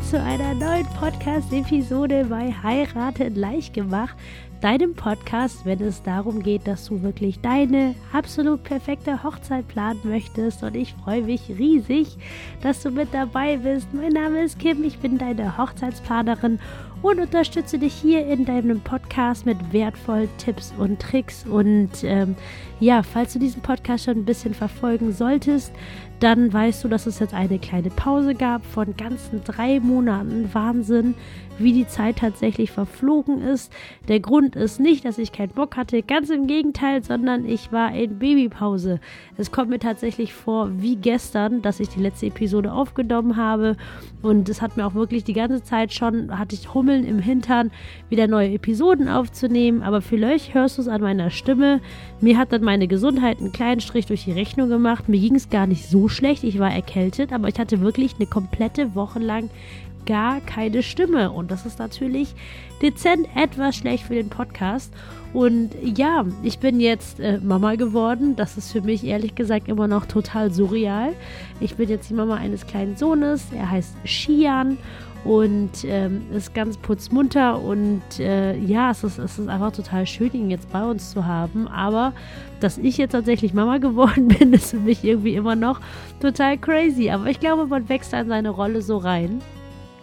zu einer neuen Podcast-Episode bei Heiraten leicht gemacht, deinem Podcast, wenn es darum geht, dass du wirklich deine absolut perfekte Hochzeit planen möchtest. Und ich freue mich riesig, dass du mit dabei bist. Mein Name ist Kim, ich bin deine Hochzeitsplanerin und unterstütze dich hier in deinem Podcast mit wertvollen Tipps und Tricks. Und ähm, ja, falls du diesen Podcast schon ein bisschen verfolgen solltest, dann weißt du, dass es jetzt eine kleine Pause gab von ganzen drei Monaten. Wahnsinn, wie die Zeit tatsächlich verflogen ist. Der Grund ist nicht, dass ich keinen Bock hatte, ganz im Gegenteil, sondern ich war in Babypause. Es kommt mir tatsächlich vor wie gestern, dass ich die letzte Episode aufgenommen habe und es hat mir auch wirklich die ganze Zeit schon, hatte ich Hummeln im Hintern, wieder neue Episoden aufzunehmen, aber vielleicht hörst du es an meiner Stimme. Mir hat dann meine Gesundheit einen kleinen Strich durch die Rechnung gemacht. Mir ging es gar nicht so schlecht, ich war erkältet, aber ich hatte wirklich eine komplette Woche lang gar keine Stimme. Und das ist natürlich dezent etwas schlecht für den Podcast. Und ja, ich bin jetzt äh, Mama geworden. Das ist für mich ehrlich gesagt immer noch total surreal. Ich bin jetzt die Mama eines kleinen Sohnes. Er heißt Shian und ähm, ist ganz putzmunter und äh, ja, es ist, es ist einfach total schön, ihn jetzt bei uns zu haben. Aber dass ich jetzt tatsächlich Mama geworden bin, ist für mich irgendwie immer noch total crazy. Aber ich glaube, man wächst an seine Rolle so rein.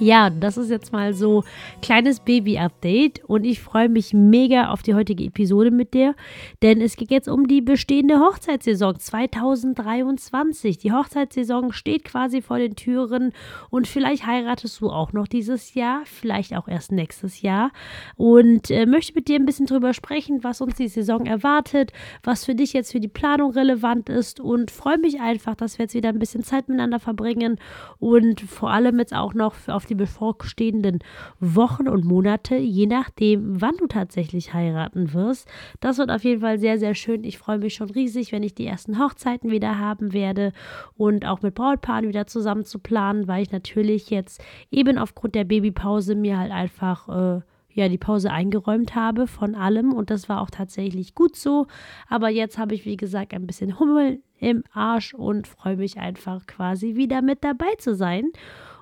Ja, das ist jetzt mal so kleines Baby-Update und ich freue mich mega auf die heutige Episode mit dir, denn es geht jetzt um die bestehende Hochzeitssaison 2023. Die Hochzeitssaison steht quasi vor den Türen und vielleicht heiratest du auch noch dieses Jahr, vielleicht auch erst nächstes Jahr und äh, möchte mit dir ein bisschen drüber sprechen, was uns die Saison erwartet, was für dich jetzt für die Planung relevant ist und freue mich einfach, dass wir jetzt wieder ein bisschen Zeit miteinander verbringen und vor allem jetzt auch noch auf auf die bevorstehenden Wochen und Monate, je nachdem, wann du tatsächlich heiraten wirst. Das wird auf jeden Fall sehr, sehr schön. Ich freue mich schon riesig, wenn ich die ersten Hochzeiten wieder haben werde und auch mit Brautpaaren wieder zusammen zu planen, weil ich natürlich jetzt eben aufgrund der Babypause mir halt einfach äh, ja die Pause eingeräumt habe von allem und das war auch tatsächlich gut so. Aber jetzt habe ich, wie gesagt, ein bisschen Hummel im Arsch und freue mich einfach quasi wieder mit dabei zu sein.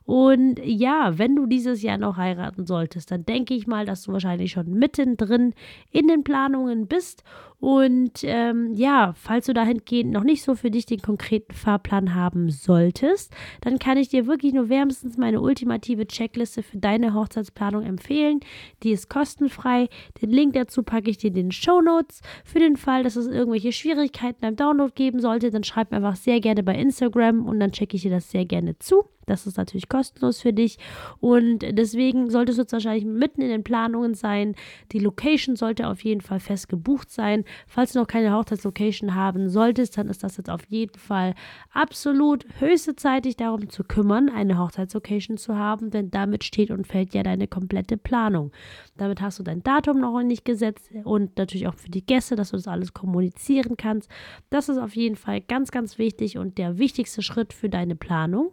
Und ja, wenn du dieses Jahr noch heiraten solltest, dann denke ich mal, dass du wahrscheinlich schon mittendrin in den Planungen bist. Und ähm, ja, falls du dahingehend noch nicht so für dich den konkreten Fahrplan haben solltest, dann kann ich dir wirklich nur wärmstens meine ultimative Checkliste für deine Hochzeitsplanung empfehlen. Die ist kostenfrei. Den Link dazu packe ich dir in den Show Notes. Für den Fall, dass es irgendwelche Schwierigkeiten beim Download geben sollte, dann schreib mir einfach sehr gerne bei Instagram und dann checke ich dir das sehr gerne zu. Das ist natürlich kostenlos für dich. Und deswegen solltest du jetzt wahrscheinlich mitten in den Planungen sein. Die Location sollte auf jeden Fall fest gebucht sein. Falls du noch keine Hochzeitslocation haben solltest, dann ist das jetzt auf jeden Fall absolut höchste Zeit, dich darum zu kümmern, eine Hochzeitslocation zu haben, denn damit steht und fällt ja deine komplette Planung. Damit hast du dein Datum noch nicht gesetzt und natürlich auch für die Gäste, dass du das alles kommunizieren kannst. Das ist auf jeden Fall ganz, ganz wichtig und der wichtigste Schritt für deine Planung.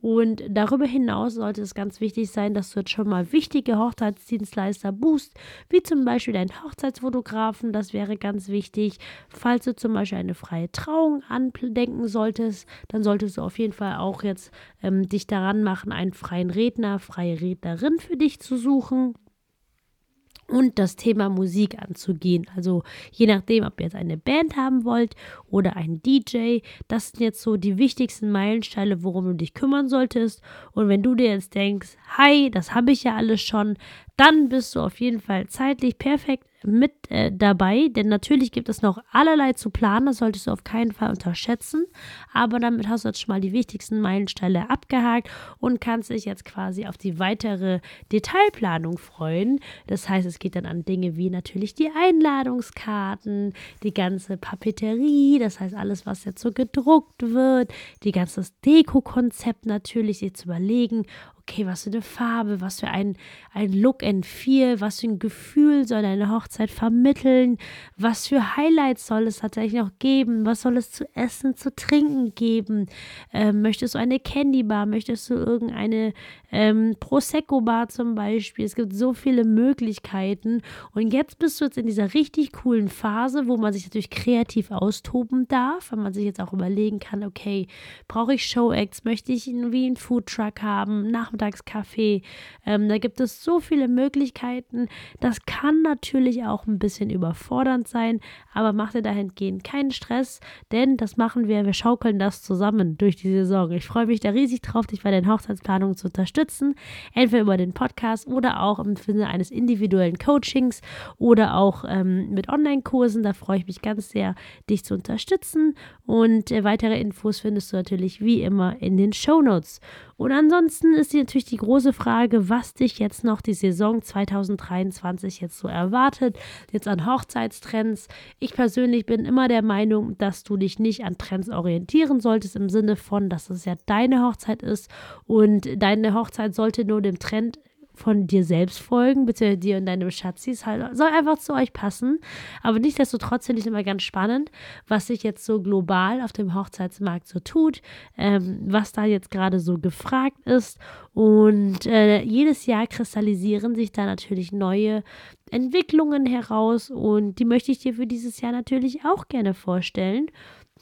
Und darüber hinaus sollte es ganz wichtig sein, dass du jetzt schon mal wichtige Hochzeitsdienstleister buchst, wie zum Beispiel deinen Hochzeitsfotografen. Das wäre ganz wichtig. Falls du zum Beispiel eine freie Trauung andenken solltest, dann solltest du auf jeden Fall auch jetzt ähm, dich daran machen, einen freien Redner, freie Rednerin für dich zu suchen und das Thema Musik anzugehen. Also je nachdem, ob ihr jetzt eine Band haben wollt oder einen DJ, das sind jetzt so die wichtigsten Meilensteine, worum du dich kümmern solltest. Und wenn du dir jetzt denkst, hi, das habe ich ja alles schon, dann bist du auf jeden Fall zeitlich perfekt mit äh, dabei, denn natürlich gibt es noch allerlei zu planen, das solltest du auf keinen Fall unterschätzen, aber damit hast du jetzt schon mal die wichtigsten Meilensteine abgehakt und kannst dich jetzt quasi auf die weitere Detailplanung freuen. Das heißt, es geht dann an Dinge wie natürlich die Einladungskarten, die ganze Papeterie, das heißt alles, was jetzt so gedruckt wird, die ganze Deko-Konzept natürlich, sich zu überlegen, okay, was für eine Farbe, was für ein, ein Look and Feel, was für ein Gefühl soll deine Hochzeit vermitteln, was für Highlights soll es tatsächlich noch geben, was soll es zu essen, zu trinken geben, ähm, möchtest du eine Candy Bar, möchtest du irgendeine ähm, Prosecco Bar zum Beispiel, es gibt so viele Möglichkeiten und jetzt bist du jetzt in dieser richtig coolen Phase, wo man sich natürlich kreativ austoben darf, weil man sich jetzt auch überlegen kann, okay, brauche ich Show Acts, möchte ich wie einen Food Truck haben, nach Nachmittagskaffee. Ähm, da gibt es so viele Möglichkeiten. Das kann natürlich auch ein bisschen überfordernd sein, aber mach dir dahingehend keinen Stress, denn das machen wir. Wir schaukeln das zusammen durch die Saison. Ich freue mich da riesig drauf, dich bei den Hochzeitsplanungen zu unterstützen. Entweder über den Podcast oder auch im Sinne eines individuellen Coachings oder auch ähm, mit Online-Kursen. Da freue ich mich ganz sehr, dich zu unterstützen. Und äh, weitere Infos findest du natürlich wie immer in den Show Notes. Und ansonsten ist natürlich die große Frage, was dich jetzt noch die Saison 2023 jetzt so erwartet, jetzt an Hochzeitstrends. Ich persönlich bin immer der Meinung, dass du dich nicht an Trends orientieren solltest, im Sinne von, dass es ja deine Hochzeit ist und deine Hochzeit sollte nur dem Trend von dir selbst folgen, bitte dir und deinem Schatzis halt, soll einfach zu euch passen. Aber nichtsdestotrotz finde ich es immer ganz spannend, was sich jetzt so global auf dem Hochzeitsmarkt so tut, ähm, was da jetzt gerade so gefragt ist. Und äh, jedes Jahr kristallisieren sich da natürlich neue Entwicklungen heraus und die möchte ich dir für dieses Jahr natürlich auch gerne vorstellen.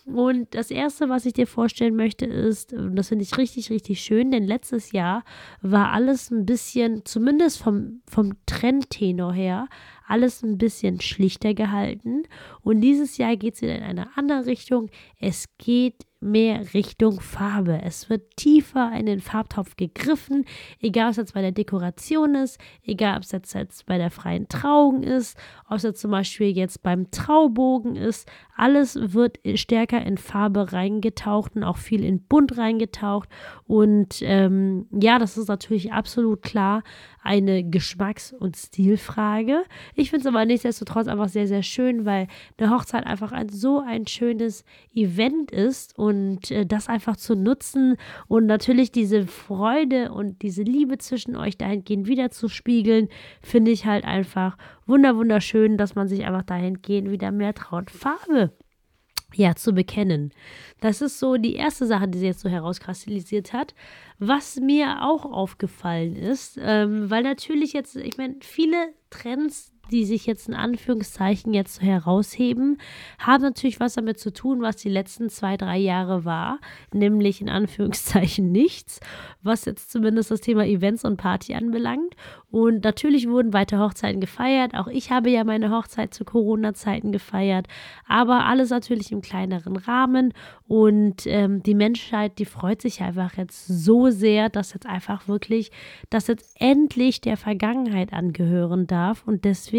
Und das erste, was ich dir vorstellen möchte, ist, und das finde ich richtig, richtig schön, denn letztes Jahr war alles ein bisschen, zumindest vom, vom Trendtenor her, alles ein bisschen schlichter gehalten. Und dieses Jahr geht es in eine andere Richtung. Es geht mehr Richtung Farbe. Es wird tiefer in den Farbtopf gegriffen, egal ob es jetzt bei der Dekoration ist, egal ob es jetzt, bei der freien Trauung ist, ob es jetzt zum Beispiel jetzt beim Traubogen ist. Alles wird stärker in Farbe reingetaucht und auch viel in Bunt reingetaucht. Und ähm, ja, das ist natürlich absolut klar eine Geschmacks- und Stilfrage. Ich finde es aber nichtsdestotrotz einfach sehr, sehr schön, weil eine Hochzeit einfach ein, so ein schönes Event ist und äh, das einfach zu nutzen und natürlich diese Freude und diese Liebe zwischen euch dahingehend wieder zu spiegeln, finde ich halt einfach wunder wunderschön, dass man sich einfach dahingehend wieder mehr traut, Farbe ja, zu bekennen. Das ist so die erste Sache, die sie jetzt so herauskristallisiert hat. Was mir auch aufgefallen ist, ähm, weil natürlich jetzt, ich meine, viele Trends, die sich jetzt in Anführungszeichen jetzt herausheben, haben natürlich was damit zu tun, was die letzten zwei, drei Jahre war, nämlich in Anführungszeichen nichts, was jetzt zumindest das Thema Events und Party anbelangt. Und natürlich wurden weiter Hochzeiten gefeiert. Auch ich habe ja meine Hochzeit zu Corona-Zeiten gefeiert, aber alles natürlich im kleineren Rahmen. Und ähm, die Menschheit, die freut sich einfach jetzt so sehr, dass jetzt einfach wirklich, dass jetzt endlich der Vergangenheit angehören darf und deswegen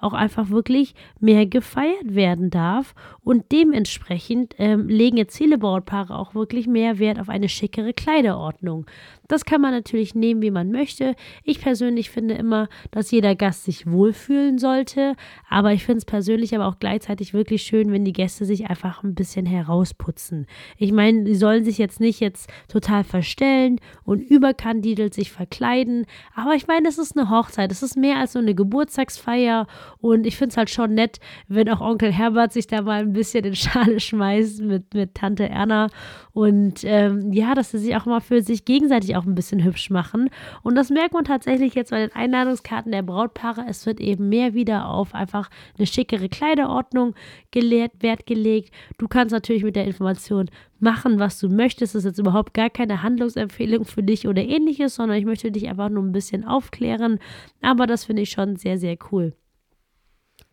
auch einfach wirklich mehr gefeiert werden darf. Und dementsprechend ähm, legen jetzt viele Brautpaare auch wirklich mehr Wert auf eine schickere Kleiderordnung. Das kann man natürlich nehmen, wie man möchte. Ich persönlich finde immer, dass jeder Gast sich wohlfühlen sollte. Aber ich finde es persönlich aber auch gleichzeitig wirklich schön, wenn die Gäste sich einfach ein bisschen herausputzen. Ich meine, sie sollen sich jetzt nicht jetzt total verstellen und überkandidelt sich verkleiden. Aber ich meine, es ist eine Hochzeit. Es ist mehr als so eine Geburtstagsfeier. Und ich finde es halt schon nett, wenn auch Onkel Herbert sich da mal ein bisschen in Schale schmeißt mit, mit Tante Erna. Und ähm, ja, dass sie sich auch mal für sich gegenseitig auch ein bisschen hübsch machen. Und das merkt man tatsächlich jetzt bei den Einladungskarten der Brautpaare. Es wird eben mehr wieder auf einfach eine schickere Kleiderordnung gelehrt, Wert gelegt. Du kannst natürlich mit der Information machen, was du möchtest. Das ist jetzt überhaupt gar keine Handlungsempfehlung für dich oder ähnliches, sondern ich möchte dich einfach nur ein bisschen aufklären. Aber das finde ich schon sehr, sehr cool.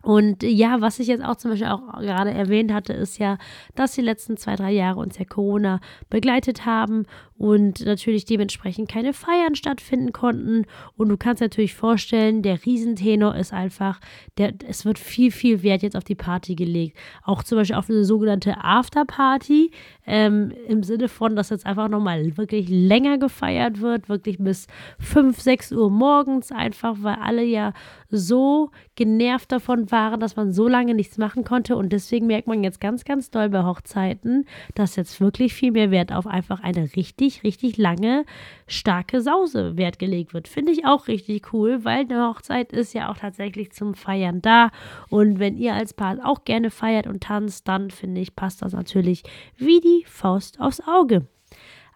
Und ja, was ich jetzt auch zum Beispiel auch gerade erwähnt hatte, ist ja, dass die letzten zwei, drei Jahre uns ja Corona begleitet haben und natürlich dementsprechend keine Feiern stattfinden konnten. Und du kannst natürlich vorstellen, der Riesentenor ist einfach, der, es wird viel, viel Wert jetzt auf die Party gelegt. Auch zum Beispiel auf eine sogenannte Afterparty, ähm, im Sinne von, dass jetzt einfach nochmal wirklich länger gefeiert wird, wirklich bis 5, 6 Uhr morgens, einfach weil alle ja so genervt davon waren, dass man so lange nichts machen konnte. Und deswegen merkt man jetzt ganz, ganz doll bei Hochzeiten, dass jetzt wirklich viel mehr Wert auf einfach eine richtig richtig, lange, starke Sause Wert gelegt wird. Finde ich auch richtig cool, weil eine Hochzeit ist ja auch tatsächlich zum Feiern da. Und wenn ihr als Paar auch gerne feiert und tanzt, dann finde ich, passt das natürlich wie die Faust aufs Auge.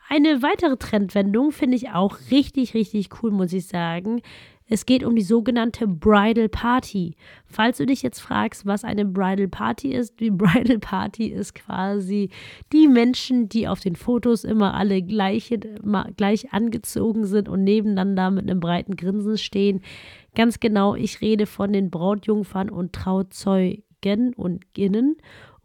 Eine weitere Trendwendung finde ich auch richtig, richtig cool, muss ich sagen Es geht um die sogenannte Bridal Party. Falls du dich jetzt fragst, was eine Bridal Party ist, die Bridal Party ist quasi die Menschen, die auf den Fotos immer alle gleich, gleich angezogen sind und nebeneinander mit einem breiten Grinsen stehen. Ganz genau, ich rede von den Brautjungfern und Trauzeugen und Innen.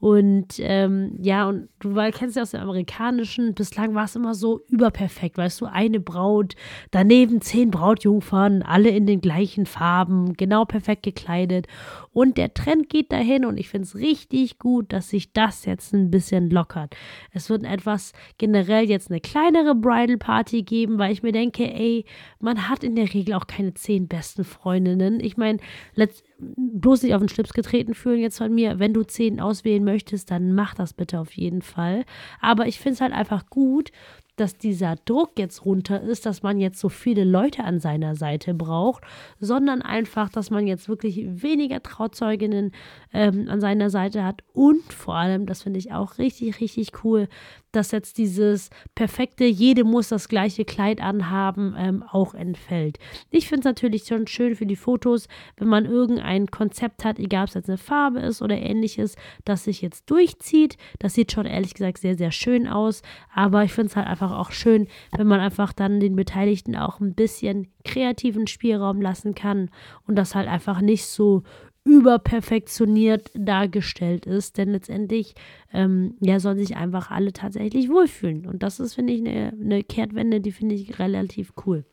Und ähm, ja, und du weil, kennst ja aus dem Amerikanischen, bislang war es immer so überperfekt, weißt du, eine Braut, daneben zehn Brautjungfern, alle in den gleichen Farben, genau perfekt gekleidet. Und der Trend geht dahin und ich finde es richtig gut, dass sich das jetzt ein bisschen lockert. Es wird etwas generell jetzt eine kleinere Bridal Party geben, weil ich mir denke, ey, man hat in der Regel auch keine zehn besten Freundinnen. Ich meine, letztendlich bloß nicht auf den Schlips getreten fühlen jetzt von mir. Wenn du zehn auswählen möchtest, dann mach das bitte auf jeden Fall. Aber ich finde es halt einfach gut, dass dieser Druck jetzt runter ist, dass man jetzt so viele Leute an seiner Seite braucht, sondern einfach, dass man jetzt wirklich weniger Trauzeuginnen ähm, an seiner Seite hat und vor allem, das finde ich auch richtig, richtig cool, dass jetzt dieses perfekte, jede muss das gleiche Kleid anhaben, ähm, auch entfällt. Ich finde es natürlich schon schön für die Fotos, wenn man irgendein Konzept hat, egal ob es jetzt eine Farbe ist oder ähnliches, das sich jetzt durchzieht. Das sieht schon ehrlich gesagt sehr, sehr schön aus. Aber ich finde es halt einfach auch schön, wenn man einfach dann den Beteiligten auch ein bisschen kreativen Spielraum lassen kann und das halt einfach nicht so überperfektioniert dargestellt ist, denn letztendlich ähm, ja, sollen sich einfach alle tatsächlich wohlfühlen. Und das ist, finde ich, eine, eine Kehrtwende, die finde ich relativ cool.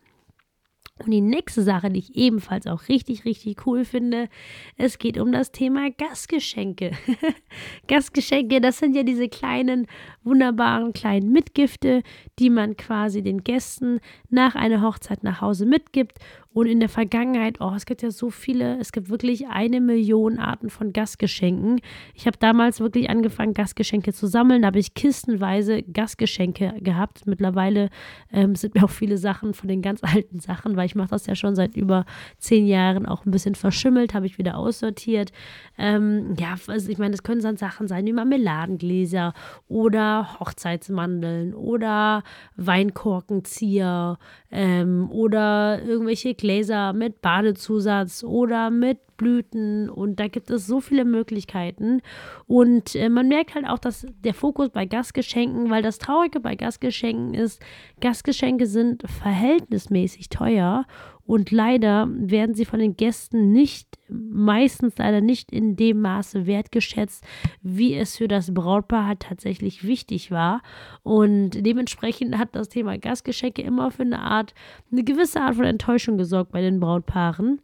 Und die nächste Sache, die ich ebenfalls auch richtig, richtig cool finde, es geht um das Thema Gastgeschenke. Gastgeschenke, das sind ja diese kleinen, wunderbaren kleinen Mitgifte, die man quasi den Gästen nach einer Hochzeit nach Hause mitgibt und in der Vergangenheit, oh, es gibt ja so viele, es gibt wirklich eine Million Arten von Gastgeschenken. Ich habe damals wirklich angefangen, Gastgeschenke zu sammeln. Da habe ich kistenweise Gastgeschenke gehabt. Mittlerweile ähm, sind mir auch viele Sachen von den ganz alten Sachen, weil ich mache das ja schon seit über zehn Jahren auch ein bisschen verschimmelt, habe ich wieder aussortiert. Ähm, ja, also ich meine, das können dann Sachen sein wie Marmeladengläser oder Hochzeitsmandeln oder Weinkorkenzieher ähm, oder irgendwelche Gläser mit Badezusatz oder mit Blüten und da gibt es so viele Möglichkeiten und äh, man merkt halt auch, dass der Fokus bei Gastgeschenken, weil das Traurige bei Gastgeschenken ist, Gastgeschenke sind verhältnismäßig teuer und leider werden sie von den Gästen nicht, meistens leider nicht in dem Maße wertgeschätzt, wie es für das Brautpaar halt tatsächlich wichtig war. Und dementsprechend hat das Thema Gastgeschenke immer für eine Art, eine gewisse Art von Enttäuschung gesorgt bei den Brautpaaren.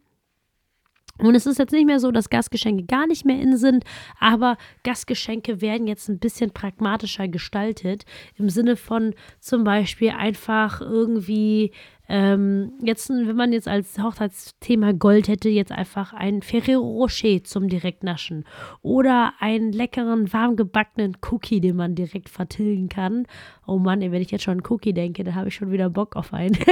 Und es ist jetzt nicht mehr so, dass Gastgeschenke gar nicht mehr in sind, aber Gastgeschenke werden jetzt ein bisschen pragmatischer gestaltet. Im Sinne von zum Beispiel einfach irgendwie, ähm, jetzt, wenn man jetzt als Hochzeitsthema Gold hätte, jetzt einfach ein Ferrero Rocher zum Direktnaschen oder einen leckeren, warm gebackenen Cookie, den man direkt vertilgen kann. Oh Mann, wenn ich jetzt schon an Cookie denke, dann habe ich schon wieder Bock auf einen.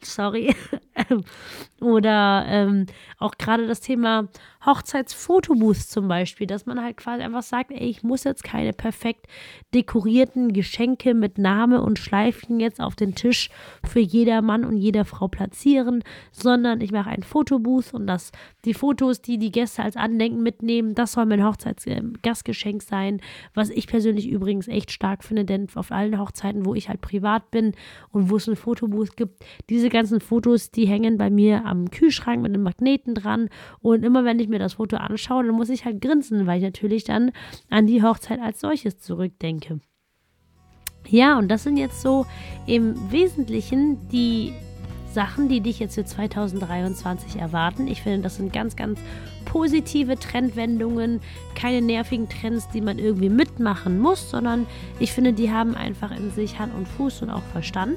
Sorry. Oder ähm, auch gerade das Thema Hochzeitsfotobooths zum Beispiel, dass man halt quasi einfach sagt, ey, ich muss jetzt keine perfekt dekorierten Geschenke mit Name und Schleifchen jetzt auf den Tisch für jeder Mann und jeder Frau platzieren, sondern ich mache ein Fotobooth und das, die Fotos, die die Gäste als Andenken mitnehmen, das soll mein Hochzeitsgastgeschenk sein, was ich persönlich übrigens echt stark finde, denn auf allen Hochzeiten, wo ich halt privat bin und wo es ein Fotobooth gibt, diese ganzen Fotos, die hängen bei mir am Kühlschrank mit einem Magneten dran und immer wenn ich mir das Foto anschaue, dann muss ich halt grinsen, weil ich natürlich dann an die Hochzeit als solches zurückdenke. Ja, und das sind jetzt so im Wesentlichen die Sachen, die dich jetzt für 2023 erwarten. Ich finde, das sind ganz, ganz positive Trendwendungen, keine nervigen Trends, die man irgendwie mitmachen muss, sondern ich finde, die haben einfach in sich Hand und Fuß und auch Verstand.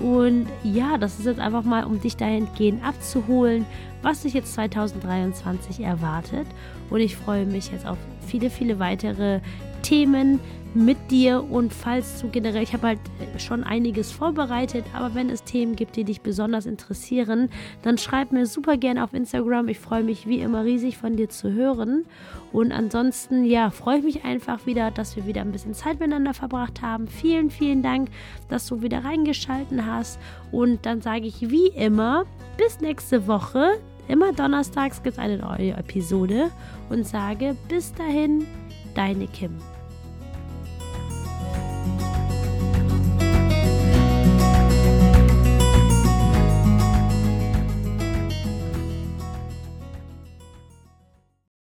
Und ja, das ist jetzt einfach mal, um dich dahingehend abzuholen, was dich jetzt 2023 erwartet. Und ich freue mich jetzt auf viele, viele weitere Themen mit dir und falls du generell, ich habe halt schon einiges vorbereitet, aber wenn es Themen gibt, die dich besonders interessieren, dann schreib mir super gerne auf Instagram. Ich freue mich wie immer riesig von dir zu hören und ansonsten, ja, freue ich mich einfach wieder, dass wir wieder ein bisschen Zeit miteinander verbracht haben. Vielen, vielen Dank, dass du wieder reingeschalten hast und dann sage ich wie immer, bis nächste Woche. Immer donnerstags gibt es eine neue Episode und sage bis dahin, deine Kim.